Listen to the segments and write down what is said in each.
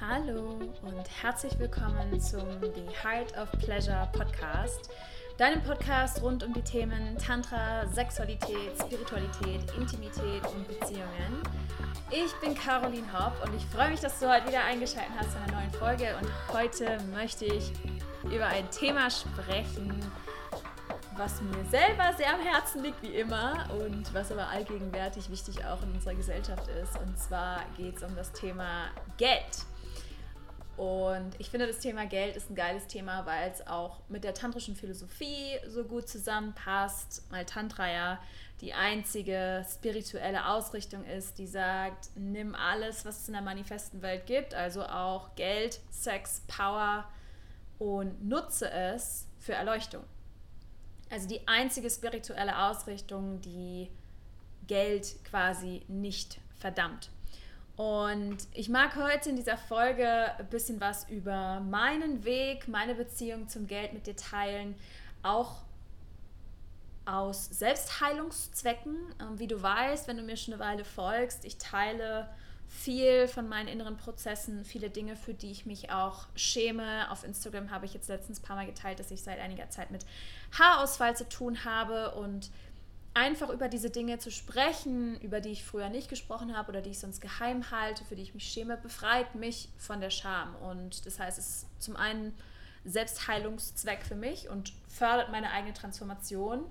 Hallo und herzlich willkommen zum The Heart of Pleasure Podcast, deinem Podcast rund um die Themen Tantra, Sexualität, Spiritualität, Intimität und Beziehungen. Ich bin Caroline Hopp und ich freue mich, dass du heute wieder eingeschaltet hast zu einer neuen Folge und heute möchte ich über ein Thema sprechen, was mir selber sehr am Herzen liegt, wie immer, und was aber allgegenwärtig wichtig auch in unserer Gesellschaft ist. Und zwar geht es um das Thema Geld. Und ich finde, das Thema Geld ist ein geiles Thema, weil es auch mit der tantrischen Philosophie so gut zusammenpasst, weil Tantra ja die einzige spirituelle Ausrichtung ist, die sagt, nimm alles, was es in der manifesten Welt gibt, also auch Geld, Sex, Power und nutze es für Erleuchtung. Also die einzige spirituelle Ausrichtung, die Geld quasi nicht verdammt. Und ich mag heute in dieser Folge ein bisschen was über meinen Weg, meine Beziehung zum Geld mit dir teilen, auch aus Selbstheilungszwecken. Ähm, wie du weißt, wenn du mir schon eine Weile folgst, ich teile viel von meinen inneren Prozessen, viele Dinge, für die ich mich auch schäme. Auf Instagram habe ich jetzt letztens ein paar Mal geteilt, dass ich seit einiger Zeit mit Haarausfall zu tun habe und einfach über diese Dinge zu sprechen, über die ich früher nicht gesprochen habe oder die ich sonst geheim halte, für die ich mich schäme, befreit mich von der Scham. Und das heißt, es ist zum einen Selbstheilungszweck für mich und fördert meine eigene Transformation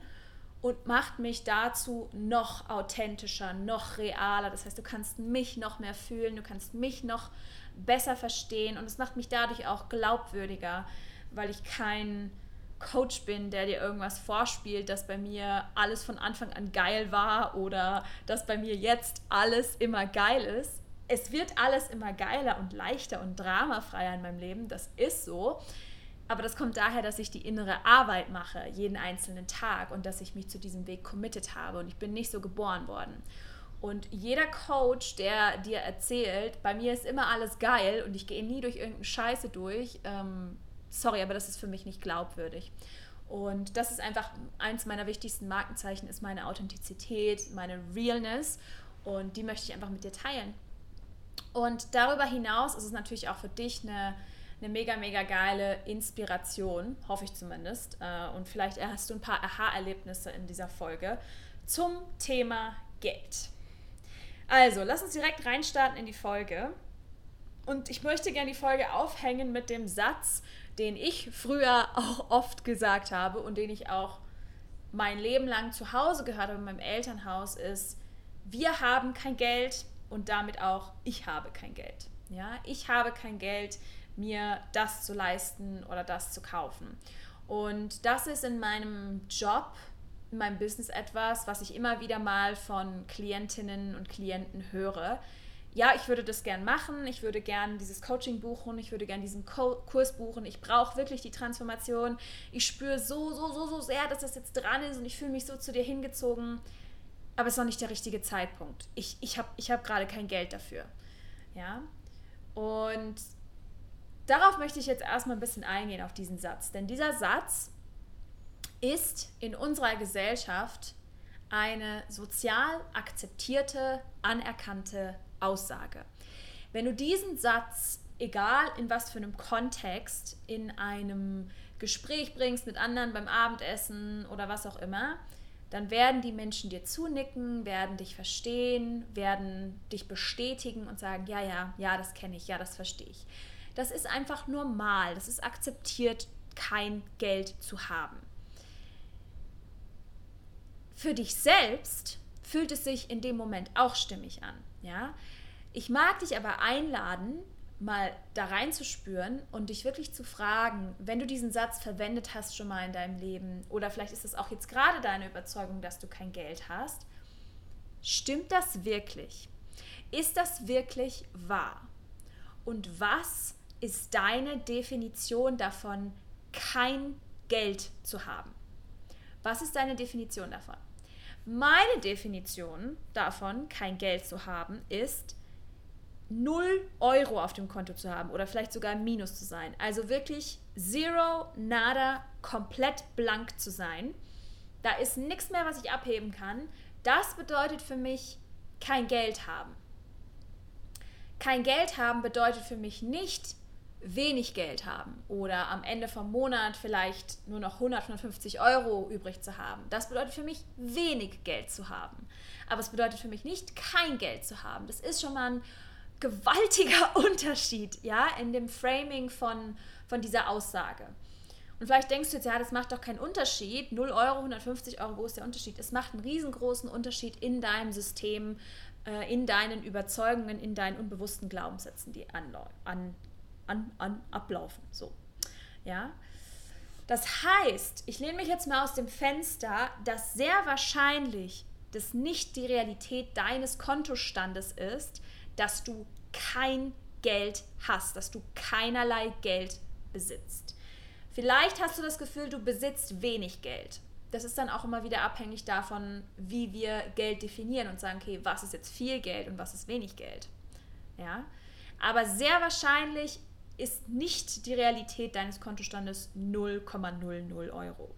und macht mich dazu noch authentischer, noch realer. Das heißt, du kannst mich noch mehr fühlen, du kannst mich noch besser verstehen und es macht mich dadurch auch glaubwürdiger, weil ich kein Coach bin, der dir irgendwas vorspielt, dass bei mir alles von Anfang an geil war oder dass bei mir jetzt alles immer geil ist. Es wird alles immer geiler und leichter und dramafreier in meinem Leben, das ist so. Aber das kommt daher, dass ich die innere Arbeit mache, jeden einzelnen Tag und dass ich mich zu diesem Weg committed habe und ich bin nicht so geboren worden. Und jeder Coach, der dir erzählt, bei mir ist immer alles geil und ich gehe nie durch irgendeine Scheiße durch, ähm, sorry, aber das ist für mich nicht glaubwürdig. Und das ist einfach eins meiner wichtigsten Markenzeichen, ist meine Authentizität, meine Realness und die möchte ich einfach mit dir teilen. Und darüber hinaus ist es natürlich auch für dich eine eine mega, mega geile Inspiration, hoffe ich zumindest. Äh, und vielleicht hast du ein paar Aha-Erlebnisse in dieser Folge zum Thema Geld. Also, lass uns direkt reinstarten in die Folge. Und ich möchte gerne die Folge aufhängen mit dem Satz, den ich früher auch oft gesagt habe und den ich auch mein Leben lang zu Hause gehört habe in meinem Elternhaus, ist, wir haben kein Geld und damit auch ich habe kein Geld. Ja, ich habe kein Geld, mir das zu leisten oder das zu kaufen. Und das ist in meinem Job, in meinem Business etwas, was ich immer wieder mal von Klientinnen und Klienten höre. Ja, ich würde das gern machen, ich würde gern dieses Coaching buchen, ich würde gern diesen Co Kurs buchen, ich brauche wirklich die Transformation. Ich spüre so, so, so, so sehr, dass das jetzt dran ist und ich fühle mich so zu dir hingezogen. Aber es ist noch nicht der richtige Zeitpunkt. Ich, ich habe ich hab gerade kein Geld dafür. Ja. Und darauf möchte ich jetzt erstmal ein bisschen eingehen auf diesen Satz. Denn dieser Satz ist in unserer Gesellschaft eine sozial akzeptierte, anerkannte Aussage. Wenn du diesen Satz, egal in was für einem Kontext, in einem Gespräch bringst mit anderen beim Abendessen oder was auch immer, dann werden die Menschen dir zunicken, werden dich verstehen, werden dich bestätigen und sagen, ja, ja, ja, das kenne ich, ja, das verstehe ich das ist einfach normal, das ist akzeptiert, kein Geld zu haben. Für dich selbst fühlt es sich in dem Moment auch stimmig an. Ja? Ich mag dich aber einladen, mal da reinzuspüren und dich wirklich zu fragen, wenn du diesen Satz verwendet hast schon mal in deinem Leben oder vielleicht ist es auch jetzt gerade deine Überzeugung, dass du kein Geld hast, stimmt das wirklich? Ist das wirklich wahr? Und was ist deine Definition davon, kein Geld zu haben? Was ist deine Definition davon? Meine Definition davon, kein Geld zu haben, ist 0 Euro auf dem Konto zu haben oder vielleicht sogar im Minus zu sein. Also wirklich zero, nada, komplett blank zu sein. Da ist nichts mehr, was ich abheben kann. Das bedeutet für mich kein Geld haben. kein Geld haben bedeutet für mich nicht wenig Geld haben oder am Ende vom Monat vielleicht nur noch 100, 150 Euro übrig zu haben. Das bedeutet für mich wenig Geld zu haben. Aber es bedeutet für mich nicht kein Geld zu haben. Das ist schon mal ein gewaltiger Unterschied, ja, in dem Framing von, von dieser Aussage. Und vielleicht denkst du jetzt, ja, das macht doch keinen Unterschied. 0 Euro, 150 Euro, wo ist der Unterschied? Es macht einen riesengroßen Unterschied in deinem System, äh, in deinen Überzeugungen, in deinen unbewussten Glaubenssätzen, die an, an, an, an ablaufen. So. Ja. Das heißt, ich lehne mich jetzt mal aus dem Fenster, dass sehr wahrscheinlich das nicht die Realität deines Kontostandes ist, dass du kein Geld hast, dass du keinerlei Geld besitzt. Vielleicht hast du das Gefühl, du besitzt wenig Geld. Das ist dann auch immer wieder abhängig davon, wie wir Geld definieren und sagen, okay, was ist jetzt viel Geld und was ist wenig Geld. Ja? Aber sehr wahrscheinlich ist nicht die Realität deines Kontostandes 0,00 Euro.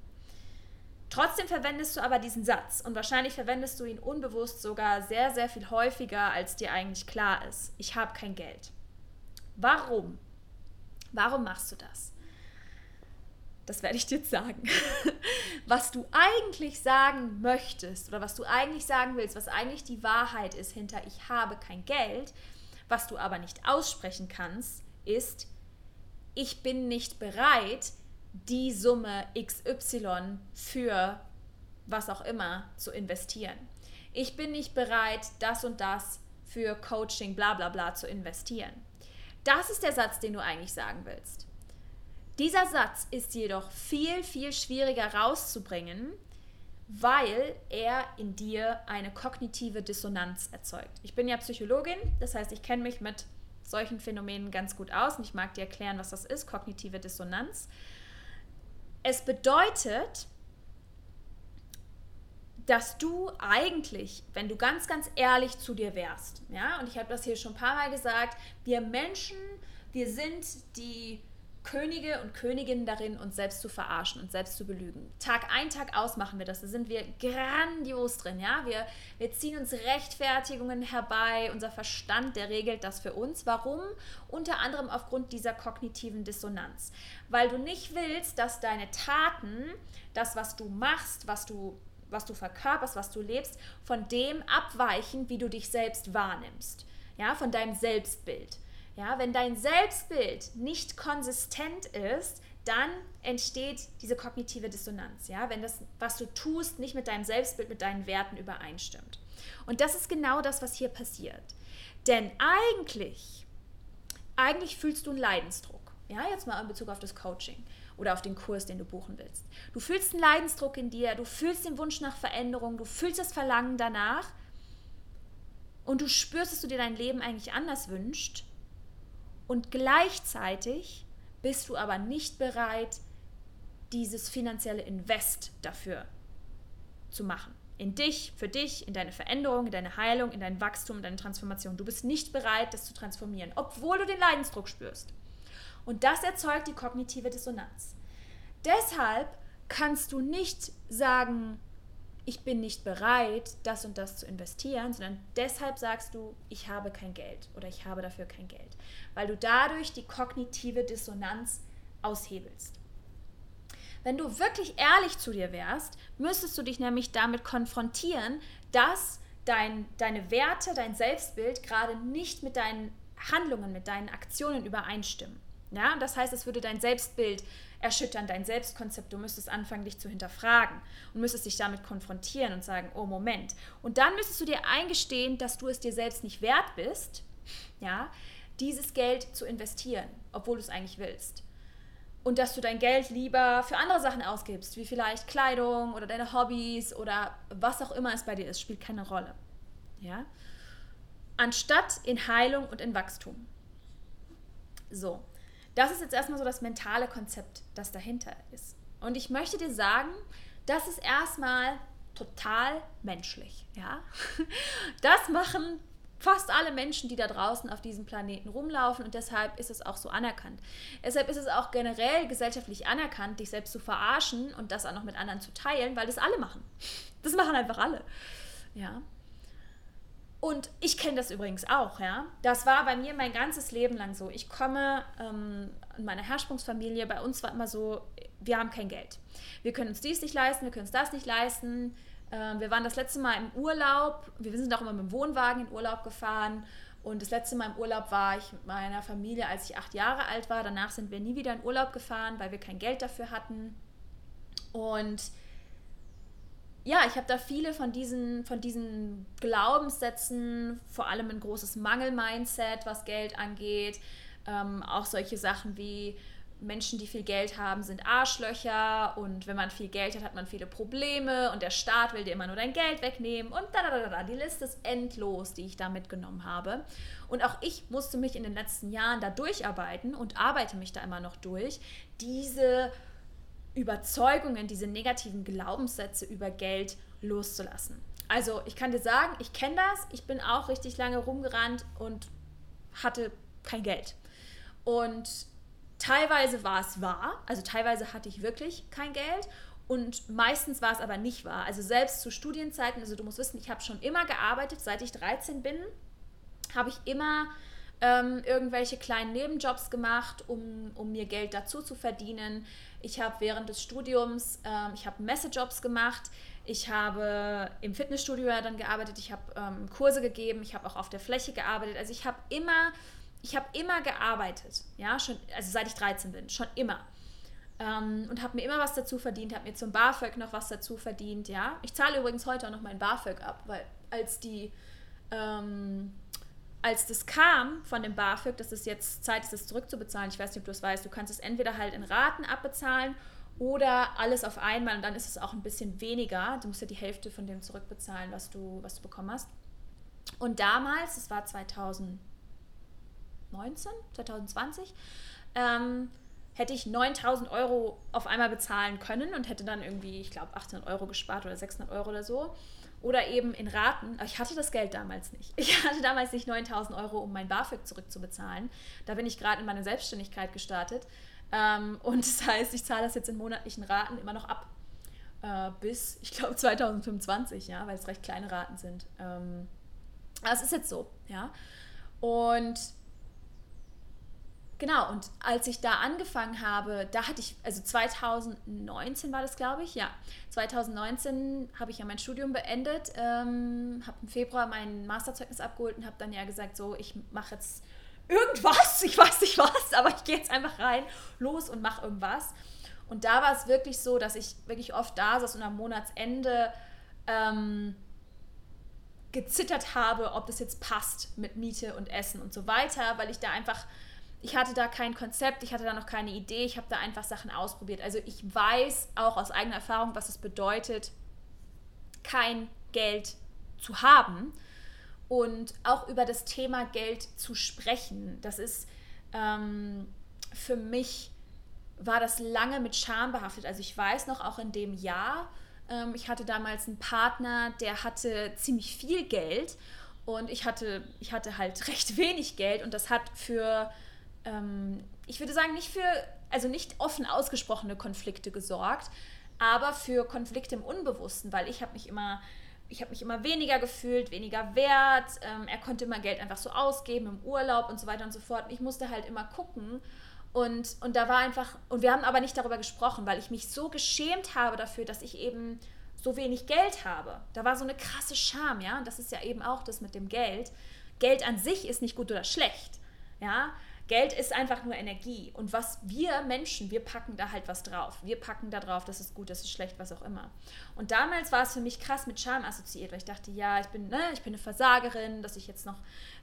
Trotzdem verwendest du aber diesen Satz und wahrscheinlich verwendest du ihn unbewusst sogar sehr, sehr viel häufiger, als dir eigentlich klar ist. Ich habe kein Geld. Warum? Warum machst du das? Das werde ich dir jetzt sagen. Was du eigentlich sagen möchtest oder was du eigentlich sagen willst, was eigentlich die Wahrheit ist hinter ich habe kein Geld, was du aber nicht aussprechen kannst, ist, ich bin nicht bereit, die Summe XY für was auch immer zu investieren. Ich bin nicht bereit, das und das für Coaching, bla bla bla zu investieren. Das ist der Satz, den du eigentlich sagen willst. Dieser Satz ist jedoch viel, viel schwieriger rauszubringen, weil er in dir eine kognitive Dissonanz erzeugt. Ich bin ja Psychologin, das heißt, ich kenne mich mit solchen Phänomenen ganz gut aus und ich mag dir erklären, was das ist, kognitive Dissonanz. Es bedeutet, dass du eigentlich, wenn du ganz, ganz ehrlich zu dir wärst, ja, und ich habe das hier schon ein paar Mal gesagt, wir Menschen, wir sind die Könige und Königinnen darin, uns selbst zu verarschen und selbst zu belügen. Tag ein, Tag aus machen wir das. Da sind wir grandios drin, ja. Wir, wir ziehen uns Rechtfertigungen herbei. Unser Verstand, der regelt das für uns. Warum? Unter anderem aufgrund dieser kognitiven Dissonanz. Weil du nicht willst, dass deine Taten, das, was du machst, was du was du verkörperst, was du lebst, von dem abweichen, wie du dich selbst wahrnimmst. Ja, von deinem Selbstbild. Ja, wenn dein Selbstbild nicht konsistent ist, dann entsteht diese kognitive Dissonanz. Ja, wenn das, was du tust, nicht mit deinem Selbstbild, mit deinen Werten übereinstimmt. Und das ist genau das, was hier passiert. Denn eigentlich, eigentlich fühlst du einen Leidensdruck. Ja, jetzt mal in Bezug auf das Coaching oder auf den Kurs, den du buchen willst. Du fühlst einen Leidensdruck in dir, du fühlst den Wunsch nach Veränderung, du fühlst das Verlangen danach und du spürst, dass du dir dein Leben eigentlich anders wünschst und gleichzeitig bist du aber nicht bereit, dieses finanzielle Invest dafür zu machen. In dich, für dich, in deine Veränderung, in deine Heilung, in dein Wachstum, in deine Transformation. Du bist nicht bereit, das zu transformieren, obwohl du den Leidensdruck spürst. Und das erzeugt die kognitive Dissonanz. Deshalb kannst du nicht sagen, ich bin nicht bereit, das und das zu investieren, sondern deshalb sagst du, ich habe kein Geld oder ich habe dafür kein Geld, weil du dadurch die kognitive Dissonanz aushebelst. Wenn du wirklich ehrlich zu dir wärst, müsstest du dich nämlich damit konfrontieren, dass dein, deine Werte, dein Selbstbild gerade nicht mit deinen Handlungen, mit deinen Aktionen übereinstimmen. Ja, das heißt, es würde dein Selbstbild erschüttern, dein Selbstkonzept. Du müsstest anfangen, dich zu hinterfragen und müsstest dich damit konfrontieren und sagen, oh Moment. Und dann müsstest du dir eingestehen, dass du es dir selbst nicht wert bist, ja, dieses Geld zu investieren, obwohl du es eigentlich willst. Und dass du dein Geld lieber für andere Sachen ausgibst, wie vielleicht Kleidung oder deine Hobbys oder was auch immer es bei dir ist, spielt keine Rolle. Ja? Anstatt in Heilung und in Wachstum. So, das ist jetzt erstmal so das mentale Konzept, das dahinter ist. Und ich möchte dir sagen, das ist erstmal total menschlich. Ja? Das machen fast alle Menschen, die da draußen auf diesem Planeten rumlaufen und deshalb ist es auch so anerkannt. Deshalb ist es auch generell gesellschaftlich anerkannt, dich selbst zu verarschen und das auch noch mit anderen zu teilen, weil das alle machen. Das machen einfach alle. Ja. Und ich kenne das übrigens auch, ja. Das war bei mir mein ganzes Leben lang so. Ich komme ähm, in meiner Herrsprungsfamilie, bei uns war immer so, wir haben kein Geld. Wir können uns dies nicht leisten, wir können uns das nicht leisten. Ähm, wir waren das letzte Mal im Urlaub, wir sind auch immer mit dem Wohnwagen in Urlaub gefahren. Und das letzte Mal im Urlaub war ich mit meiner Familie, als ich acht Jahre alt war. Danach sind wir nie wieder in Urlaub gefahren, weil wir kein Geld dafür hatten. Und ja, ich habe da viele von diesen, von diesen Glaubenssätzen, vor allem ein großes Mangel-Mindset, was Geld angeht. Ähm, auch solche Sachen wie Menschen, die viel Geld haben, sind Arschlöcher und wenn man viel Geld hat, hat man viele Probleme und der Staat will dir immer nur dein Geld wegnehmen und da, da, da, da. Die Liste ist endlos, die ich da mitgenommen habe. Und auch ich musste mich in den letzten Jahren da durcharbeiten und arbeite mich da immer noch durch, diese Überzeugungen, diese negativen Glaubenssätze über Geld loszulassen. Also ich kann dir sagen, ich kenne das. Ich bin auch richtig lange rumgerannt und hatte kein Geld. Und teilweise war es wahr, also teilweise hatte ich wirklich kein Geld und meistens war es aber nicht wahr. Also selbst zu Studienzeiten, also du musst wissen, ich habe schon immer gearbeitet, seit ich 13 bin, habe ich immer ähm, irgendwelche kleinen Nebenjobs gemacht, um, um mir Geld dazu zu verdienen. Ich habe während des Studiums, ähm, ich habe Messejobs gemacht, ich habe im Fitnessstudio dann gearbeitet, ich habe ähm, Kurse gegeben, ich habe auch auf der Fläche gearbeitet. Also ich habe immer, ich habe immer gearbeitet, ja, schon, also seit ich 13 bin, schon immer. Ähm, und habe mir immer was dazu verdient, habe mir zum BAföG noch was dazu verdient, ja. Ich zahle übrigens heute auch noch mein BAföG ab, weil als die ähm, als das kam von dem BAföG, dass es jetzt Zeit ist, es zurückzubezahlen, ich weiß nicht, ob du es weißt, du kannst es entweder halt in Raten abbezahlen oder alles auf einmal und dann ist es auch ein bisschen weniger. Du musst ja die Hälfte von dem zurückbezahlen, was du, was du bekommen hast. Und damals, das war 2019, 2020, ähm, hätte ich 9000 Euro auf einmal bezahlen können und hätte dann irgendwie, ich glaube, 800 Euro gespart oder 600 Euro oder so oder eben in Raten. Ich hatte das Geld damals nicht. Ich hatte damals nicht 9000 Euro, um mein BAföG zurückzubezahlen. Da bin ich gerade in meine Selbstständigkeit gestartet. Ähm, und das heißt, ich zahle das jetzt in monatlichen Raten immer noch ab. Äh, bis, ich glaube, 2025, ja, weil es recht kleine Raten sind. Ähm, aber es ist jetzt so, ja. Und Genau, und als ich da angefangen habe, da hatte ich, also 2019 war das, glaube ich, ja. 2019 habe ich ja mein Studium beendet, ähm, habe im Februar mein Masterzeugnis abgeholt und habe dann ja gesagt, so, ich mache jetzt irgendwas, ich weiß nicht was, aber ich gehe jetzt einfach rein, los und mache irgendwas. Und da war es wirklich so, dass ich wirklich oft da saß und am Monatsende ähm, gezittert habe, ob das jetzt passt mit Miete und Essen und so weiter, weil ich da einfach ich hatte da kein Konzept, ich hatte da noch keine Idee, ich habe da einfach Sachen ausprobiert. Also ich weiß auch aus eigener Erfahrung, was es bedeutet, kein Geld zu haben und auch über das Thema Geld zu sprechen. Das ist ähm, für mich war das lange mit Scham behaftet. Also ich weiß noch auch in dem Jahr, ähm, ich hatte damals einen Partner, der hatte ziemlich viel Geld und ich hatte, ich hatte halt recht wenig Geld und das hat für ähm, ich würde sagen, nicht für, also nicht offen ausgesprochene Konflikte gesorgt, aber für Konflikte im Unbewussten, weil ich habe mich immer, ich habe mich immer weniger gefühlt, weniger wert. Ähm, er konnte immer Geld einfach so ausgeben im Urlaub und so weiter und so fort. Und ich musste halt immer gucken. Und, und da war einfach, und wir haben aber nicht darüber gesprochen, weil ich mich so geschämt habe dafür, dass ich eben so wenig Geld habe. Da war so eine krasse Scham, ja. Und das ist ja eben auch das mit dem Geld. Geld an sich ist nicht gut oder schlecht, ja. Geld ist einfach nur Energie. Und was wir Menschen, wir packen da halt was drauf. Wir packen da drauf, das ist gut, das ist schlecht, was auch immer. Und damals war es für mich krass mit Scham assoziiert, weil ich dachte, ja, ich bin, ne, ich bin eine Versagerin, dass ich jetzt noch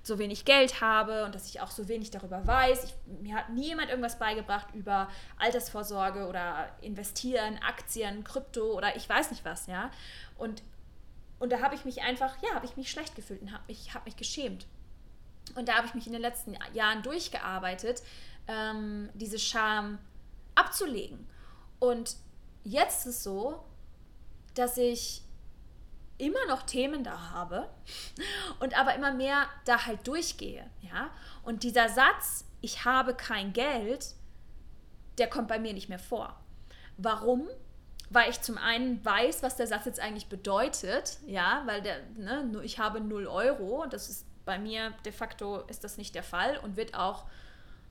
so wenig Geld habe und dass ich auch so wenig darüber weiß. Ich, mir hat nie jemand irgendwas beigebracht über Altersvorsorge oder investieren, Aktien, Krypto oder ich weiß nicht was, ja. Und, und da habe ich mich einfach, ja, habe ich mich schlecht gefühlt und habe mich, hab mich geschämt. Und da habe ich mich in den letzten Jahren durchgearbeitet, ähm, diese Scham abzulegen. Und jetzt ist es so, dass ich immer noch Themen da habe und aber immer mehr da halt durchgehe, ja? Und dieser Satz, ich habe kein Geld, der kommt bei mir nicht mehr vor. Warum? weil ich zum einen weiß, was der Satz jetzt eigentlich bedeutet, ja, weil der, ne, ich habe 0 Euro, das ist bei mir de facto ist das nicht der Fall und wird auch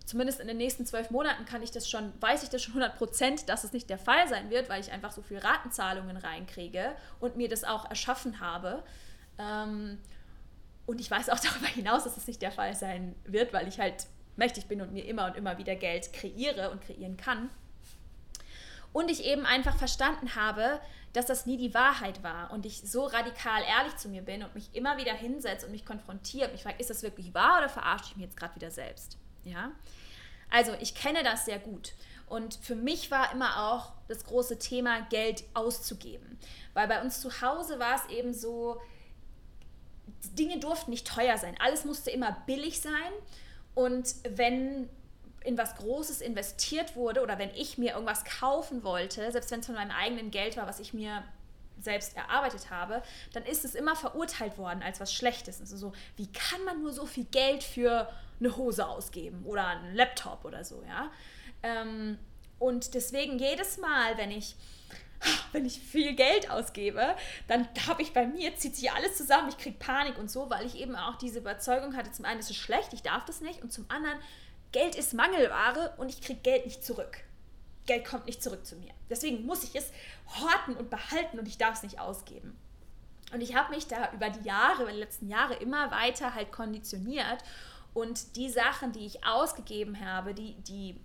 zumindest in den nächsten zwölf Monaten kann ich das schon, weiß ich das schon 100 Prozent, dass es nicht der Fall sein wird, weil ich einfach so viel Ratenzahlungen reinkriege und mir das auch erschaffen habe. Ähm, und ich weiß auch darüber hinaus, dass es nicht der Fall sein wird, weil ich halt mächtig bin und mir immer und immer wieder Geld kreiere und kreieren kann. Und ich eben einfach verstanden habe, dass das nie die Wahrheit war und ich so radikal ehrlich zu mir bin und mich immer wieder hinsetze und mich konfrontiere, mich frage, ist das wirklich wahr oder verarsche ich mich jetzt gerade wieder selbst? Ja? Also ich kenne das sehr gut. Und für mich war immer auch das große Thema, Geld auszugeben. Weil bei uns zu Hause war es eben so, Dinge durften nicht teuer sein. Alles musste immer billig sein. Und wenn in was Großes investiert wurde oder wenn ich mir irgendwas kaufen wollte, selbst wenn es von meinem eigenen Geld war, was ich mir selbst erarbeitet habe, dann ist es immer verurteilt worden als was Schlechtes. Also so, wie kann man nur so viel Geld für eine Hose ausgeben oder einen Laptop oder so, ja? Ähm, und deswegen jedes Mal, wenn ich wenn ich viel Geld ausgebe, dann habe ich bei mir, zieht sich alles zusammen, ich kriege Panik und so, weil ich eben auch diese Überzeugung hatte, zum einen ist es schlecht, ich darf das nicht und zum anderen, Geld ist Mangelware und ich kriege Geld nicht zurück. Geld kommt nicht zurück zu mir. Deswegen muss ich es horten und behalten und ich darf es nicht ausgeben. Und ich habe mich da über die Jahre, über die letzten Jahre immer weiter halt konditioniert und die Sachen, die ich ausgegeben habe, die, die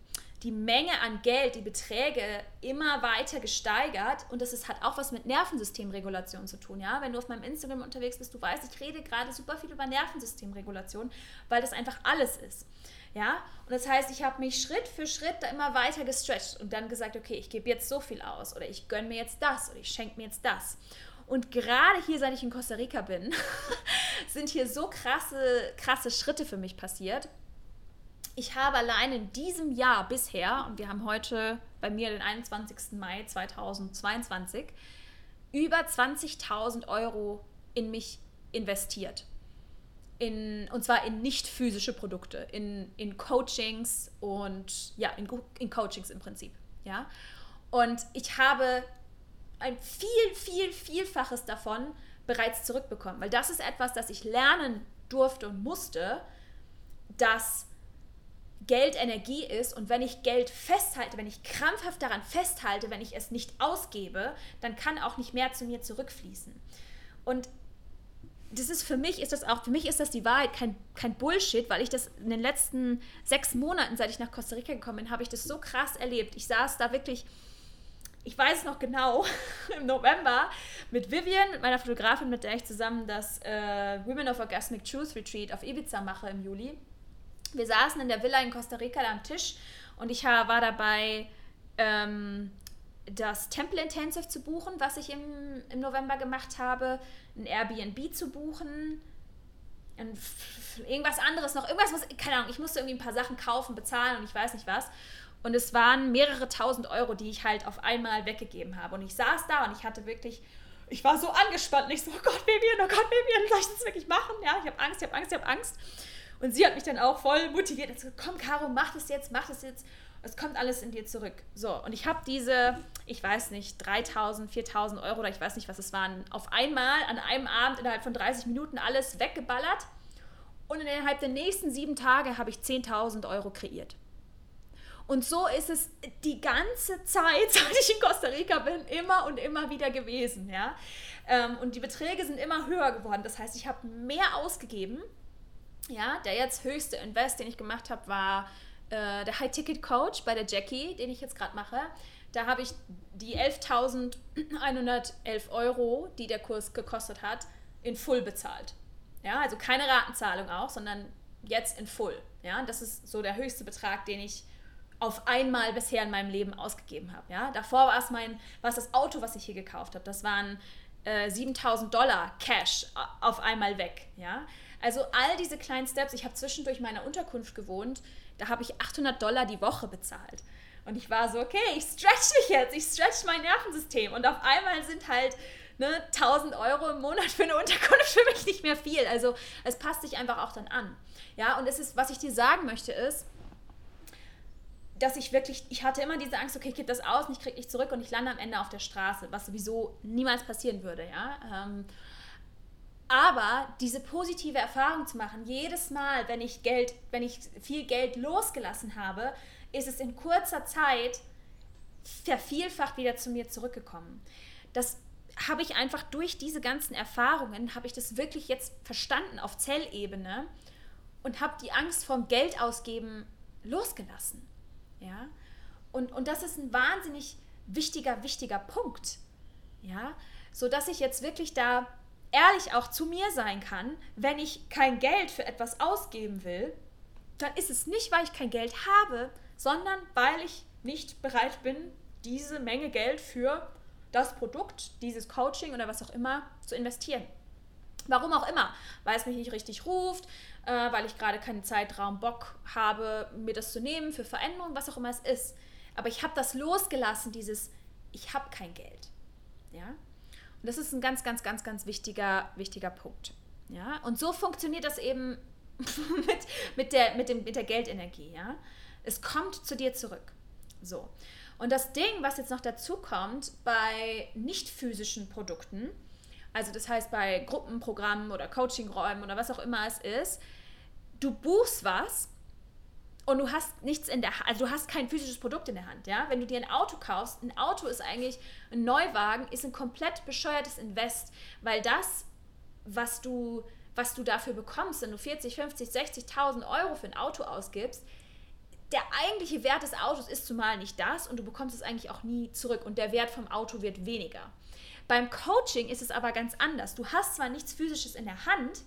die Menge an Geld, die Beträge immer weiter gesteigert und das ist, hat auch was mit Nervensystemregulation zu tun. Ja? Wenn du auf meinem Instagram unterwegs bist, du weißt, ich rede gerade super viel über Nervensystemregulation, weil das einfach alles ist. Ja? Und das heißt, ich habe mich Schritt für Schritt da immer weiter gestretcht und dann gesagt, okay, ich gebe jetzt so viel aus oder ich gönne mir jetzt das oder ich schenke mir jetzt das. Und gerade hier, seit ich in Costa Rica bin, sind hier so krasse, krasse Schritte für mich passiert ich habe allein in diesem Jahr bisher, und wir haben heute bei mir den 21. Mai 2022, über 20.000 Euro in mich investiert. In, und zwar in nicht physische Produkte, in, in Coachings und ja, in, in Coachings im Prinzip. Ja? Und ich habe ein viel, viel, vielfaches davon bereits zurückbekommen, weil das ist etwas, das ich lernen durfte und musste, dass Geld Energie ist und wenn ich Geld festhalte, wenn ich krampfhaft daran festhalte, wenn ich es nicht ausgebe, dann kann auch nicht mehr zu mir zurückfließen. Und das ist für mich ist das auch, für mich ist das die Wahrheit, kein, kein Bullshit, weil ich das in den letzten sechs Monaten, seit ich nach Costa Rica gekommen bin, habe ich das so krass erlebt. Ich saß da wirklich, ich weiß noch genau, im November mit Vivian, meiner Fotografin, mit der ich zusammen das äh, Women of Orgasmic Truth Retreat auf Ibiza mache im Juli wir saßen in der Villa in Costa Rica am Tisch und ich war dabei, ähm, das Temple Intensive zu buchen, was ich im, im November gemacht habe, ein Airbnb zu buchen, irgendwas anderes noch, irgendwas, was, keine Ahnung, ich musste irgendwie ein paar Sachen kaufen, bezahlen und ich weiß nicht was. Und es waren mehrere tausend Euro, die ich halt auf einmal weggegeben habe. Und ich saß da und ich hatte wirklich, ich war so angespannt. Und ich so, oh Gott, Baby, oh Gott, Baby, soll ich das wirklich machen? Ja, ich habe Angst, ich habe Angst, ich habe Angst. Und sie hat mich dann auch voll motiviert. Gesagt, komm, Caro, mach das jetzt, mach das jetzt. Es kommt alles in dir zurück. So, und ich habe diese, ich weiß nicht, 3000, 4000 Euro oder ich weiß nicht, was es waren, auf einmal an einem Abend innerhalb von 30 Minuten alles weggeballert. Und innerhalb der nächsten sieben Tage habe ich 10.000 Euro kreiert. Und so ist es die ganze Zeit, seit ich in Costa Rica bin, immer und immer wieder gewesen. Ja? Ähm, und die Beträge sind immer höher geworden. Das heißt, ich habe mehr ausgegeben ja, der jetzt höchste Invest, den ich gemacht habe, war äh, der High-Ticket-Coach bei der Jackie, den ich jetzt gerade mache. Da habe ich die 11.111 Euro, die der Kurs gekostet hat, in Full bezahlt. Ja, also keine Ratenzahlung auch, sondern jetzt in Full. Ja, das ist so der höchste Betrag, den ich auf einmal bisher in meinem Leben ausgegeben habe. Ja, davor war es mein, war es das Auto, was ich hier gekauft habe. Das waren äh, 7000 Dollar Cash auf einmal weg. Ja, also all diese kleinen Steps. Ich habe zwischendurch meiner Unterkunft gewohnt. Da habe ich 800 Dollar die Woche bezahlt. Und ich war so, okay, ich stretch mich jetzt, ich stretch mein Nervensystem. Und auf einmal sind halt ne, 1000 Euro im Monat für eine Unterkunft für mich nicht mehr viel. Also es passt sich einfach auch dann an. Ja, und es ist, was ich dir sagen möchte, ist, dass ich wirklich, ich hatte immer diese Angst, okay, ich gebe das aus und ich kriege nicht zurück und ich lande am Ende auf der Straße, was sowieso niemals passieren würde, ja. Ähm, aber diese positive Erfahrung zu machen, jedes Mal, wenn ich Geld, wenn ich viel Geld losgelassen habe, ist es in kurzer Zeit vervielfacht wieder zu mir zurückgekommen. Das habe ich einfach durch diese ganzen Erfahrungen, habe ich das wirklich jetzt verstanden auf Zellebene und habe die Angst vom Geld ausgeben losgelassen. Ja? Und, und das ist ein wahnsinnig wichtiger, wichtiger Punkt. Ja? So ich jetzt wirklich da ehrlich auch zu mir sein kann, wenn ich kein Geld für etwas ausgeben will, dann ist es nicht, weil ich kein Geld habe, sondern weil ich nicht bereit bin, diese Menge Geld für das Produkt, dieses Coaching oder was auch immer zu investieren. Warum auch immer, weil es mich nicht richtig ruft, äh, weil ich gerade keinen Zeitraum Bock habe, mir das zu nehmen für Veränderungen, was auch immer es ist. Aber ich habe das losgelassen, dieses, ich habe kein Geld. Ja? Das ist ein ganz, ganz, ganz, ganz wichtiger, wichtiger Punkt. Ja? Und so funktioniert das eben mit, mit, der, mit, dem, mit der Geldenergie. Ja? Es kommt zu dir zurück. So. Und das Ding, was jetzt noch dazu kommt bei nicht physischen Produkten, also das heißt bei Gruppenprogrammen oder Coachingräumen oder was auch immer es ist, du buchst was und du hast nichts in der also du hast kein physisches Produkt in der Hand, ja? Wenn du dir ein Auto kaufst, ein Auto ist eigentlich ein Neuwagen, ist ein komplett bescheuertes Invest, weil das, was du was du dafür bekommst, wenn du 40, 50, 60.000 Euro für ein Auto ausgibst, der eigentliche Wert des Autos ist zumal nicht das und du bekommst es eigentlich auch nie zurück und der Wert vom Auto wird weniger. Beim Coaching ist es aber ganz anders. Du hast zwar nichts Physisches in der Hand,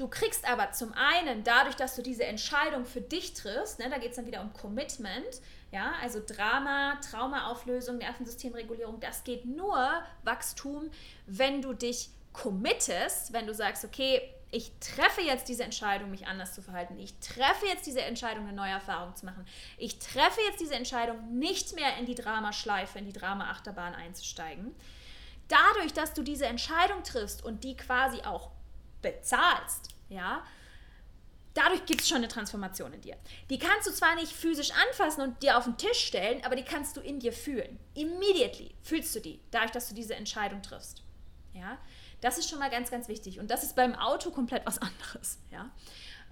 Du kriegst aber zum einen, dadurch, dass du diese Entscheidung für dich triffst, ne, da geht es dann wieder um Commitment, ja, also Drama, Traumaauflösung, Nervensystemregulierung, das geht nur Wachstum, wenn du dich committest, wenn du sagst, okay, ich treffe jetzt diese Entscheidung, mich anders zu verhalten. Ich treffe jetzt diese Entscheidung, eine neue Erfahrung zu machen. Ich treffe jetzt diese Entscheidung, nicht mehr in die Dramaschleife, in die Drama-Achterbahn einzusteigen. Dadurch, dass du diese Entscheidung triffst und die quasi auch bezahlst, ja, dadurch gibt es schon eine Transformation in dir. Die kannst du zwar nicht physisch anfassen und dir auf den Tisch stellen, aber die kannst du in dir fühlen. Immediately fühlst du die, dadurch, dass du diese Entscheidung triffst. Ja, das ist schon mal ganz, ganz wichtig. Und das ist beim Auto komplett was anderes. Ja.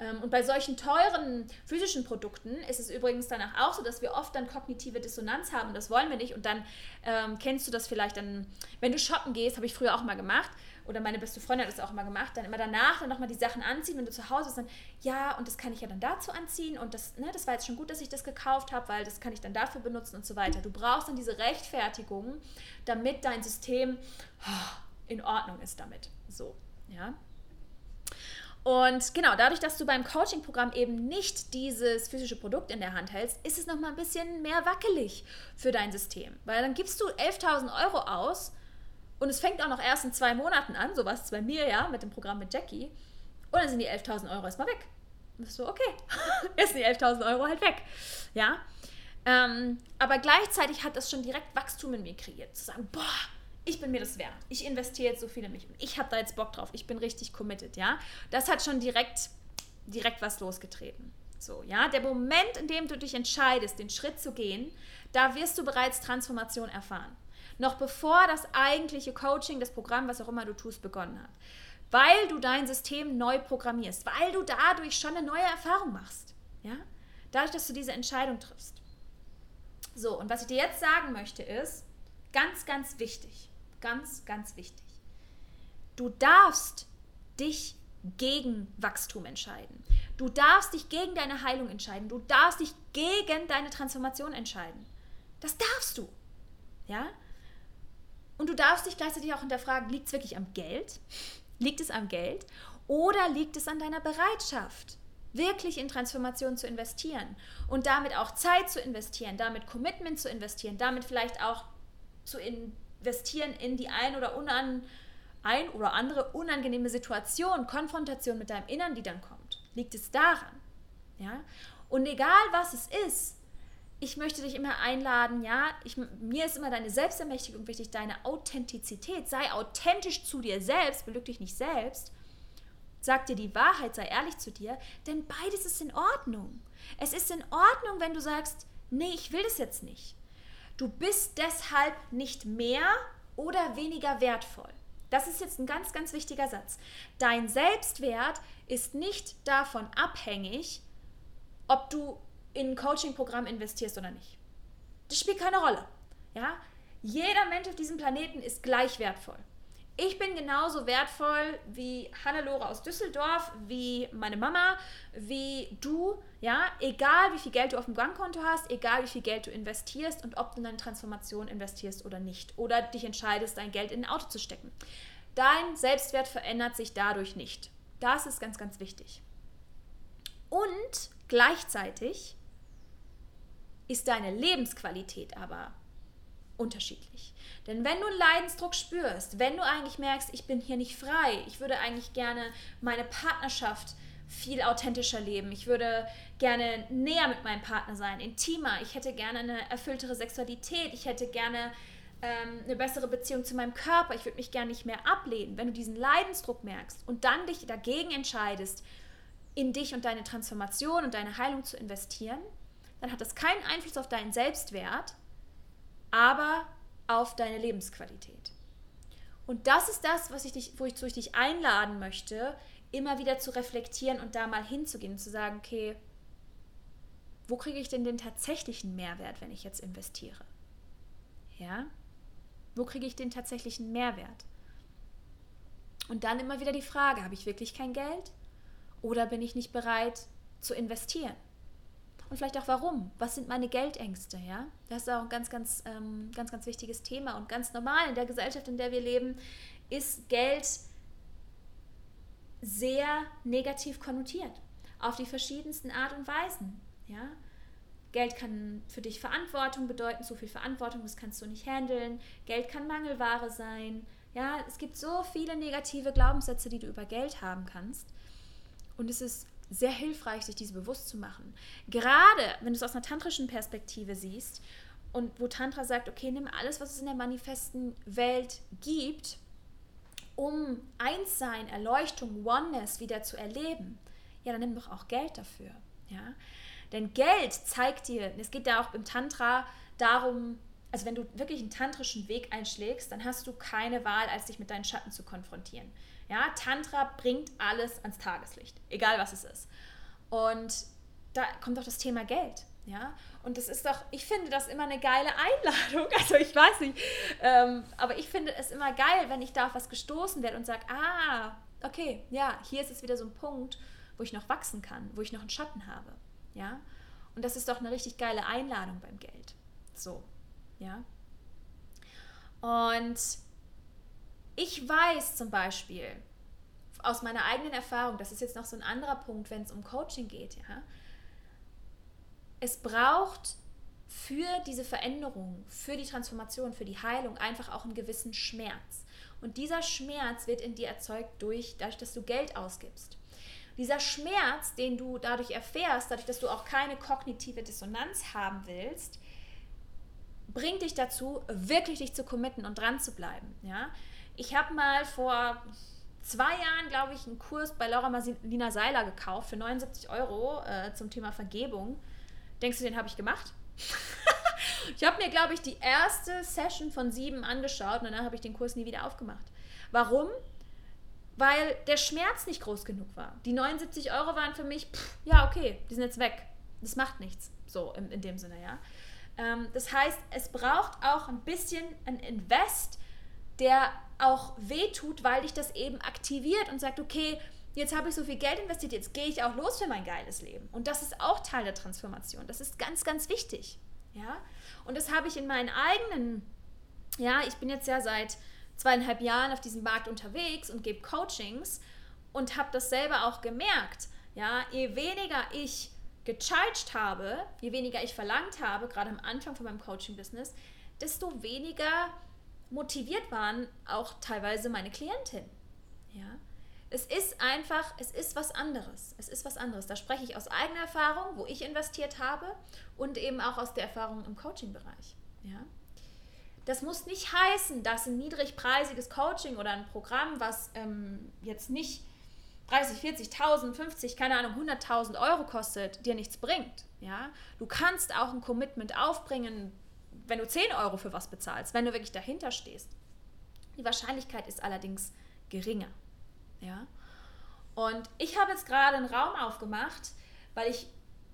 Ähm, und bei solchen teuren physischen Produkten ist es übrigens danach auch so, dass wir oft dann kognitive Dissonanz haben und das wollen wir nicht. Und dann ähm, kennst du das vielleicht dann, wenn du shoppen gehst, habe ich früher auch mal gemacht, oder meine beste Freundin hat das auch immer gemacht, dann immer danach dann nochmal die Sachen anziehen, wenn du zu Hause bist, dann, ja, und das kann ich ja dann dazu anziehen und das, ne, das war jetzt schon gut, dass ich das gekauft habe, weil das kann ich dann dafür benutzen und so weiter. Du brauchst dann diese Rechtfertigung, damit dein System oh, in Ordnung ist damit. So, ja. Und genau, dadurch, dass du beim Coaching-Programm eben nicht dieses physische Produkt in der Hand hältst, ist es nochmal ein bisschen mehr wackelig für dein System. Weil dann gibst du 11.000 Euro aus und es fängt auch noch erst in zwei Monaten an, so war bei mir ja, mit dem Programm mit Jackie. Und dann sind die 11.000 Euro erstmal weg. Und bist so, okay, ist die 11.000 Euro halt weg. Ja. Ähm, aber gleichzeitig hat das schon direkt Wachstum in mir kreiert. Zu sagen, boah, ich bin mir das wert. Ich investiere jetzt so viel in mich. Und ich habe da jetzt Bock drauf. Ich bin richtig committed, ja. Das hat schon direkt, direkt was losgetreten. So, ja. Der Moment, in dem du dich entscheidest, den Schritt zu gehen, da wirst du bereits Transformation erfahren noch bevor das eigentliche Coaching, das Programm, was auch immer du tust, begonnen hat. Weil du dein System neu programmierst, weil du dadurch schon eine neue Erfahrung machst. Ja? Dadurch, dass du diese Entscheidung triffst. So, und was ich dir jetzt sagen möchte, ist ganz, ganz wichtig, ganz, ganz wichtig. Du darfst dich gegen Wachstum entscheiden. Du darfst dich gegen deine Heilung entscheiden. Du darfst dich gegen deine Transformation entscheiden. Das darfst du. Ja? Und du darfst dich gleichzeitig auch hinterfragen, liegt es wirklich am Geld? Liegt es am Geld? Oder liegt es an deiner Bereitschaft, wirklich in Transformation zu investieren und damit auch Zeit zu investieren, damit Commitment zu investieren, damit vielleicht auch zu investieren in die ein oder unan, ein oder andere unangenehme Situation, Konfrontation mit deinem Innern, die dann kommt. Liegt es daran? Ja? Und egal was es ist, ich möchte dich immer einladen, ja, ich, mir ist immer deine Selbstermächtigung wichtig, deine Authentizität. Sei authentisch zu dir selbst, belüg dich nicht selbst. Sag dir die Wahrheit, sei ehrlich zu dir, denn beides ist in Ordnung. Es ist in Ordnung, wenn du sagst, nee, ich will das jetzt nicht. Du bist deshalb nicht mehr oder weniger wertvoll. Das ist jetzt ein ganz, ganz wichtiger Satz. Dein Selbstwert ist nicht davon abhängig, ob du in ein Coaching-Programm investierst oder nicht. Das spielt keine Rolle. Ja? Jeder Mensch auf diesem Planeten ist gleich wertvoll. Ich bin genauso wertvoll wie Hannelore aus Düsseldorf, wie meine Mama, wie du, ja, egal wie viel Geld du auf dem Bankkonto hast, egal wie viel Geld du investierst und ob du in deine Transformation investierst oder nicht oder dich entscheidest, dein Geld in ein Auto zu stecken. Dein Selbstwert verändert sich dadurch nicht. Das ist ganz, ganz wichtig. Und gleichzeitig ist deine Lebensqualität aber unterschiedlich. Denn wenn du einen Leidensdruck spürst, wenn du eigentlich merkst, ich bin hier nicht frei, ich würde eigentlich gerne meine Partnerschaft viel authentischer leben, ich würde gerne näher mit meinem Partner sein, intimer, ich hätte gerne eine erfülltere Sexualität, ich hätte gerne ähm, eine bessere Beziehung zu meinem Körper, ich würde mich gerne nicht mehr ablehnen. Wenn du diesen Leidensdruck merkst und dann dich dagegen entscheidest, in dich und deine Transformation und deine Heilung zu investieren, dann hat das keinen Einfluss auf deinen Selbstwert, aber auf deine Lebensqualität. Und das ist das, was ich dich, wo ich, wo ich dich einladen möchte, immer wieder zu reflektieren und da mal hinzugehen und zu sagen, okay, wo kriege ich denn den tatsächlichen Mehrwert, wenn ich jetzt investiere? Ja? Wo kriege ich den tatsächlichen Mehrwert? Und dann immer wieder die Frage, habe ich wirklich kein Geld oder bin ich nicht bereit zu investieren? Und vielleicht auch warum. Was sind meine Geldängste? Ja? Das ist auch ein ganz, ganz, ähm, ganz, ganz wichtiges Thema und ganz normal in der Gesellschaft, in der wir leben, ist Geld sehr negativ konnotiert auf die verschiedensten Art und Weisen. Ja? Geld kann für dich Verantwortung bedeuten, zu viel Verantwortung, das kannst du nicht handeln. Geld kann Mangelware sein. Ja, es gibt so viele negative Glaubenssätze, die du über Geld haben kannst. Und es ist sehr hilfreich, sich diese bewusst zu machen. Gerade wenn du es aus einer tantrischen Perspektive siehst und wo Tantra sagt, okay, nimm alles, was es in der manifesten Welt gibt, um Einssein, Erleuchtung, Oneness wieder zu erleben, ja, dann nimm doch auch Geld dafür. Ja? Denn Geld zeigt dir, es geht da auch im Tantra darum, also wenn du wirklich einen tantrischen Weg einschlägst, dann hast du keine Wahl, als dich mit deinen Schatten zu konfrontieren. Ja, Tantra bringt alles ans Tageslicht, egal was es ist. Und da kommt auch das Thema Geld. Ja, und das ist doch, ich finde das immer eine geile Einladung. Also ich weiß nicht, ähm, aber ich finde es immer geil, wenn ich da auf was gestoßen werde und sage, ah, okay, ja, hier ist es wieder so ein Punkt, wo ich noch wachsen kann, wo ich noch einen Schatten habe. Ja, und das ist doch eine richtig geile Einladung beim Geld. So, ja. Und ich weiß zum Beispiel aus meiner eigenen Erfahrung, das ist jetzt noch so ein anderer Punkt, wenn es um Coaching geht, ja, es braucht für diese Veränderung, für die Transformation, für die Heilung einfach auch einen gewissen Schmerz. Und dieser Schmerz wird in dir erzeugt durch, dadurch, dass du Geld ausgibst. Dieser Schmerz, den du dadurch erfährst, dadurch, dass du auch keine kognitive Dissonanz haben willst, bringt dich dazu, wirklich dich zu committen und dran zu bleiben. Ja? Ich habe mal vor zwei Jahren, glaube ich, einen Kurs bei Laura Marlina Seiler gekauft für 79 Euro äh, zum Thema Vergebung. Denkst du, den habe ich gemacht? ich habe mir, glaube ich, die erste Session von sieben angeschaut und danach habe ich den Kurs nie wieder aufgemacht. Warum? Weil der Schmerz nicht groß genug war. Die 79 Euro waren für mich, pff, ja, okay, die sind jetzt weg. Das macht nichts. So in, in dem Sinne, ja. Ähm, das heißt, es braucht auch ein bisschen ein Invest, der auch wehtut, weil dich das eben aktiviert und sagt, okay, jetzt habe ich so viel Geld investiert, jetzt gehe ich auch los für mein geiles Leben. Und das ist auch Teil der Transformation. Das ist ganz, ganz wichtig. Ja? Und das habe ich in meinen eigenen, ja, ich bin jetzt ja seit zweieinhalb Jahren auf diesem Markt unterwegs und gebe Coachings und habe das selber auch gemerkt. Ja, je weniger ich gecharged habe, je weniger ich verlangt habe, gerade am Anfang von meinem Coaching-Business, desto weniger motiviert waren auch teilweise meine Klientin. Ja? Es ist einfach, es ist was anderes. Es ist was anderes. Da spreche ich aus eigener Erfahrung, wo ich investiert habe und eben auch aus der Erfahrung im Coaching-Bereich. Ja? Das muss nicht heißen, dass ein niedrigpreisiges Coaching oder ein Programm, was ähm, jetzt nicht 30, 40.000, 50, keine Ahnung, 100.000 Euro kostet, dir nichts bringt. Ja? Du kannst auch ein Commitment aufbringen, wenn du 10 Euro für was bezahlst, wenn du wirklich dahinter stehst. Die Wahrscheinlichkeit ist allerdings geringer. Ja? Und ich habe jetzt gerade einen Raum aufgemacht, weil ich,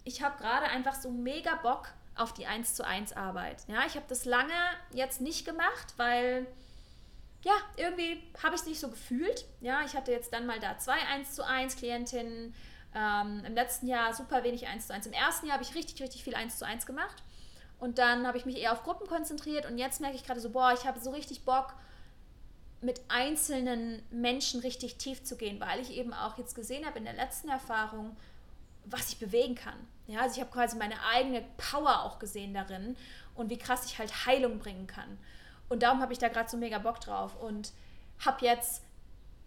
ich habe gerade einfach so mega Bock auf die 1 zu 1 Arbeit. Ja, ich habe das lange jetzt nicht gemacht, weil ja, irgendwie habe ich es nicht so gefühlt. Ja, ich hatte jetzt dann mal da zwei 1 zu 1 Klientinnen. Ähm, Im letzten Jahr super wenig 1 zu 1. Im ersten Jahr habe ich richtig, richtig viel 1 zu 1 gemacht. Und dann habe ich mich eher auf Gruppen konzentriert. Und jetzt merke ich gerade so, boah, ich habe so richtig Bock, mit einzelnen Menschen richtig tief zu gehen, weil ich eben auch jetzt gesehen habe in der letzten Erfahrung, was ich bewegen kann. Ja, also ich habe quasi meine eigene Power auch gesehen darin und wie krass ich halt Heilung bringen kann. Und darum habe ich da gerade so mega Bock drauf und habe jetzt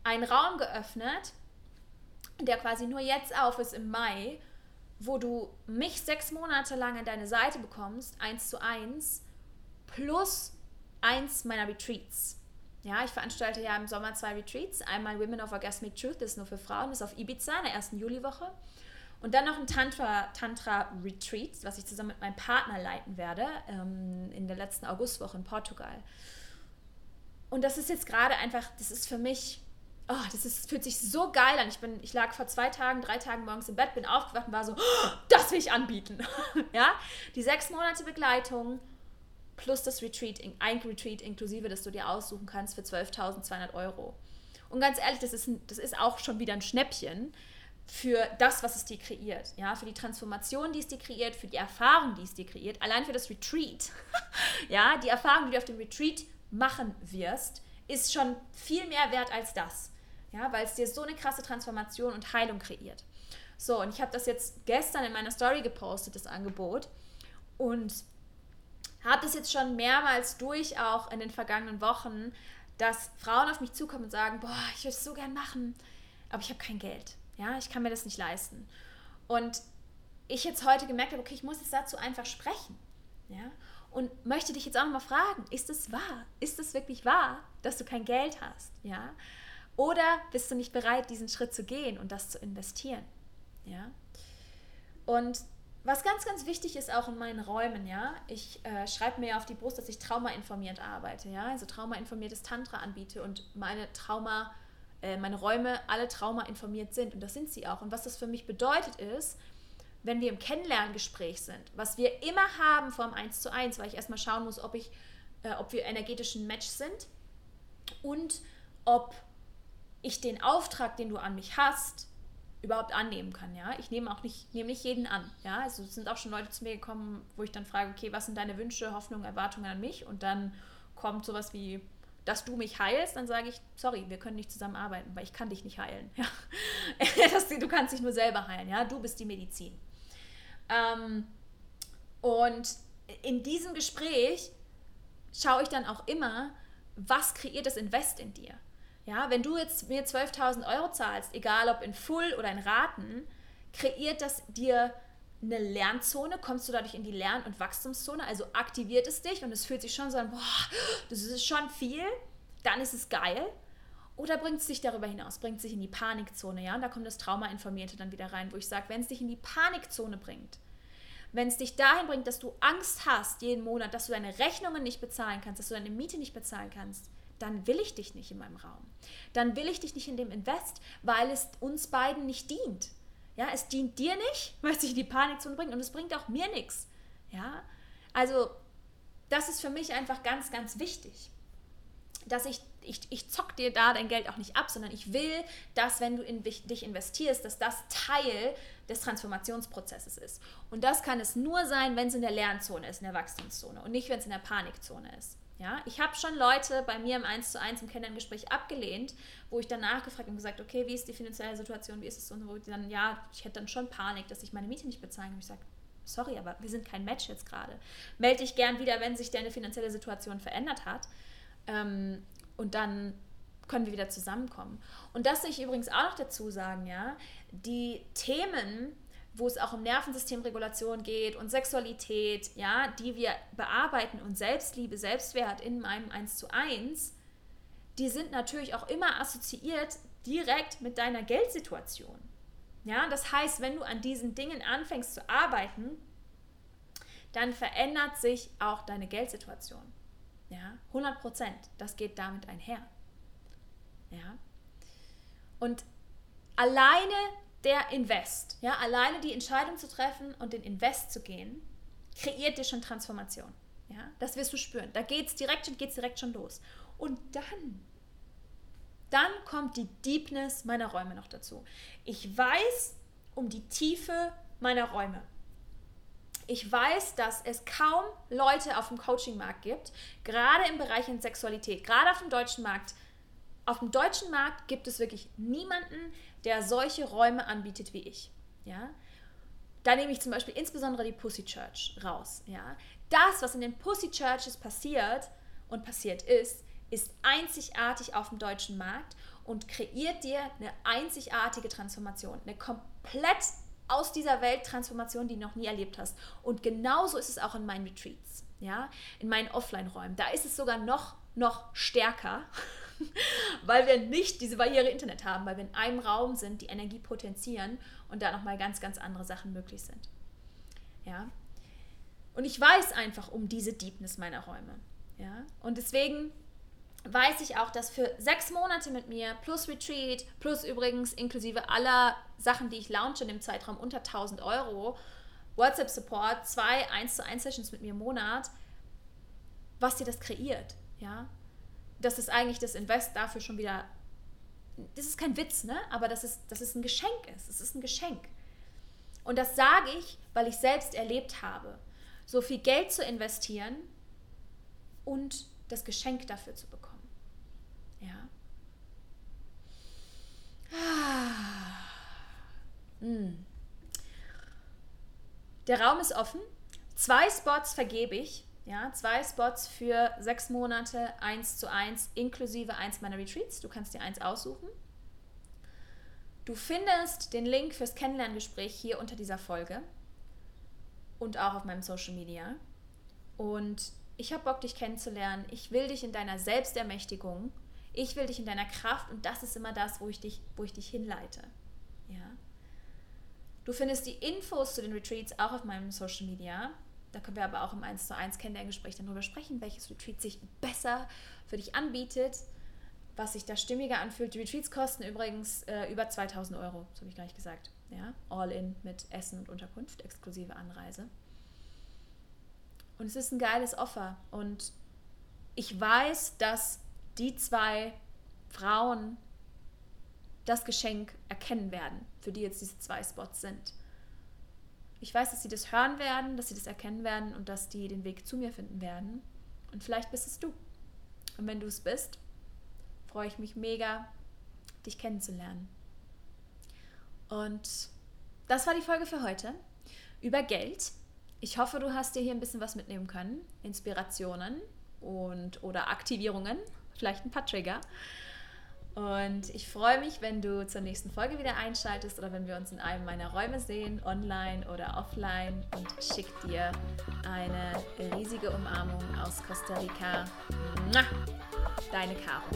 einen Raum geöffnet, der quasi nur jetzt auf ist im Mai, wo du mich sechs Monate lang an deine Seite bekommst, eins zu eins, plus eins meiner Retreats. Ja, ich veranstalte ja im Sommer zwei Retreats. Einmal Women of Orgasmic Truth, das ist nur für Frauen, das ist auf Ibiza in der ersten Juliwoche. Und dann noch ein Tantra, Tantra was ich zusammen mit meinem Partner leiten werde, ähm, in der letzten Augustwoche in Portugal. Und das ist jetzt gerade einfach, das ist für mich, oh, das ist, fühlt sich so geil an. Ich, bin, ich lag vor zwei Tagen, drei Tagen morgens im Bett, bin aufgewacht und war so, oh, das will ich anbieten. ja, die sechs Monate Begleitung plus das Retreat, ein Retreat inklusive, das du dir aussuchen kannst für 12.200 Euro. Und ganz ehrlich, das ist, das ist auch schon wieder ein Schnäppchen für das, was es dir kreiert. Ja, für die Transformation, die es dir kreiert, für die Erfahrung, die es dir kreiert, allein für das Retreat. ja, die Erfahrung, die du auf dem Retreat machen wirst, ist schon viel mehr wert als das. Ja, weil es dir so eine krasse Transformation und Heilung kreiert. So, und ich habe das jetzt gestern in meiner Story gepostet, das Angebot. Und habe das jetzt schon mehrmals durch, auch in den vergangenen Wochen, dass Frauen auf mich zukommen und sagen, boah, ich würde es so gern machen, aber ich habe kein Geld. Ja, ich kann mir das nicht leisten. Und ich jetzt heute gemerkt habe, okay, ich muss jetzt dazu einfach sprechen. Ja, und möchte dich jetzt auch nochmal fragen, ist es wahr? Ist es wirklich wahr, dass du kein Geld hast? Ja? Oder bist du nicht bereit, diesen Schritt zu gehen und das zu investieren? Ja? Und was ganz, ganz wichtig ist auch in meinen Räumen, ja, ich äh, schreibe mir auf die Brust, dass ich traumainformiert arbeite, ja, also traumainformiertes Tantra anbiete und meine Trauma, äh, meine Räume alle traumainformiert sind und das sind sie auch. Und was das für mich bedeutet ist, wenn wir im Kennenlerngespräch sind, was wir immer haben vor dem 1 zu 1, weil ich erstmal schauen muss, ob, ich, äh, ob wir energetisch ein Match sind und ob ich den Auftrag, den du an mich hast, überhaupt annehmen kann, ja. Ich nehme auch nicht, nehme nicht jeden an, ja. Also es sind auch schon Leute zu mir gekommen, wo ich dann frage, okay, was sind deine Wünsche, Hoffnungen, Erwartungen an mich? Und dann kommt sowas wie, dass du mich heilst, dann sage ich, sorry, wir können nicht zusammenarbeiten, weil ich kann dich nicht heilen, ja. das, du kannst dich nur selber heilen, ja. Du bist die Medizin. Ähm, und in diesem Gespräch schaue ich dann auch immer, was kreiert das Invest in dir? Ja, wenn du jetzt mir 12.000 Euro zahlst, egal ob in Full oder in Raten, kreiert das dir eine Lernzone, kommst du dadurch in die Lern- und Wachstumszone, also aktiviert es dich und es fühlt sich schon so an, boah, das ist schon viel, dann ist es geil. Oder bringt es dich darüber hinaus, bringt es dich in die Panikzone, ja, und da kommt das Trauma-Informierte dann wieder rein, wo ich sage, wenn es dich in die Panikzone bringt, wenn es dich dahin bringt, dass du Angst hast jeden Monat, dass du deine Rechnungen nicht bezahlen kannst, dass du deine Miete nicht bezahlen kannst, dann will ich dich nicht in meinem Raum. Dann will ich dich nicht in dem Invest, weil es uns beiden nicht dient. Ja, es dient dir nicht, weil es dich in die Panikzone bringt und es bringt auch mir nichts. Ja, also das ist für mich einfach ganz, ganz wichtig, dass ich, ich, ich zock dir da dein Geld auch nicht ab, sondern ich will, dass wenn du in dich investierst, dass das Teil des Transformationsprozesses ist. Und das kann es nur sein, wenn es in der Lernzone ist, in der Wachstumszone und nicht, wenn es in der Panikzone ist. Ja, ich habe schon Leute bei mir im 1 zu 1 im Kennenlerngespräch abgelehnt, wo ich dann nachgefragt und gesagt, okay, wie ist die finanzielle Situation, wie ist es und wo die dann, ja, ich hätte dann schon Panik, dass ich meine Miete nicht bezahlen kann. Ich sage, sorry, aber wir sind kein Match jetzt gerade. Melde dich gern wieder, wenn sich deine finanzielle Situation verändert hat. Ähm, und dann können wir wieder zusammenkommen. Und das will ich übrigens auch noch dazu sagen, ja, die Themen, wo es auch um Nervensystemregulation geht und Sexualität, ja, die wir bearbeiten und Selbstliebe, Selbstwert in meinem 1 zu 1, die sind natürlich auch immer assoziiert, direkt mit deiner Geldsituation. Ja, das heißt, wenn du an diesen Dingen anfängst zu arbeiten, dann verändert sich auch deine Geldsituation. Ja, 100 Prozent. Das geht damit einher. Ja. Und alleine der Invest, ja, alleine die Entscheidung zu treffen und den Invest zu gehen, kreiert dir schon Transformation. Ja, das wirst du spüren. Da geht es direkt, geht's direkt schon los. Und dann, dann kommt die Deepness meiner Räume noch dazu. Ich weiß um die Tiefe meiner Räume. Ich weiß, dass es kaum Leute auf dem Coaching-Markt gibt, gerade im Bereich in Sexualität, gerade auf dem deutschen Markt. Auf dem deutschen Markt gibt es wirklich niemanden, der solche Räume anbietet wie ich. Ja? Da nehme ich zum Beispiel insbesondere die Pussy Church raus. Ja? Das, was in den Pussy Churches passiert und passiert ist, ist einzigartig auf dem deutschen Markt und kreiert dir eine einzigartige Transformation, eine komplett aus dieser Welt Transformation, die du noch nie erlebt hast. Und genauso ist es auch in meinen Retreats, ja, in meinen Offline-Räumen. Da ist es sogar noch, noch stärker, weil wir nicht diese Barriere Internet haben, weil wir in einem Raum sind, die Energie potenzieren und da nochmal ganz, ganz andere Sachen möglich sind. Ja. Und ich weiß einfach um diese Deepness meiner Räume. Ja. Und deswegen weiß ich auch, dass für sechs Monate mit mir plus Retreat, plus übrigens inklusive aller Sachen, die ich launche in dem Zeitraum unter 1000 Euro, WhatsApp-Support, zwei 1 zu 1 Sessions mit mir im Monat, was dir das kreiert, ja. Das ist eigentlich das Invest dafür schon wieder, das ist kein Witz, ne? aber das ist, das ist ein Geschenk ist. Es ist ein Geschenk. Und das sage ich, weil ich selbst erlebt habe, so viel Geld zu investieren und das Geschenk dafür zu bekommen. Ja. Ah. Hm. Der Raum ist offen. Zwei Spots vergebe ich. Ja, zwei Spots für sechs Monate, eins zu eins, inklusive eins meiner Retreats. Du kannst dir eins aussuchen. Du findest den Link fürs Kennenlerngespräch hier unter dieser Folge und auch auf meinem Social Media. Und ich habe Bock, dich kennenzulernen. Ich will dich in deiner Selbstermächtigung ich will dich in deiner Kraft und das ist immer das, wo ich dich, wo ich dich hinleite. Ja? Du findest die Infos zu den Retreats auch auf meinem Social Media. Da können wir aber auch im 1 zu 1 Kennenlerngespräch darüber sprechen, welches Retreat sich besser für dich anbietet, was sich da stimmiger anfühlt. Die Retreats kosten übrigens äh, über 2000 Euro, das habe ich gar nicht gesagt. Ja? All in mit Essen und Unterkunft, exklusive Anreise. Und es ist ein geiles Offer. Und ich weiß, dass die zwei Frauen das Geschenk erkennen werden, für die jetzt diese zwei Spots sind. Ich weiß, dass sie das hören werden, dass sie das erkennen werden und dass die den Weg zu mir finden werden. Und vielleicht bist es du. Und wenn du es bist, freue ich mich mega, dich kennenzulernen. Und das war die Folge für heute über Geld. Ich hoffe, du hast dir hier ein bisschen was mitnehmen können, Inspirationen und oder Aktivierungen vielleicht ein paar Trigger. Und ich freue mich, wenn du zur nächsten Folge wieder einschaltest oder wenn wir uns in einem meiner Räume sehen, online oder offline. Und schick dir eine riesige Umarmung aus Costa Rica. Deine Caro.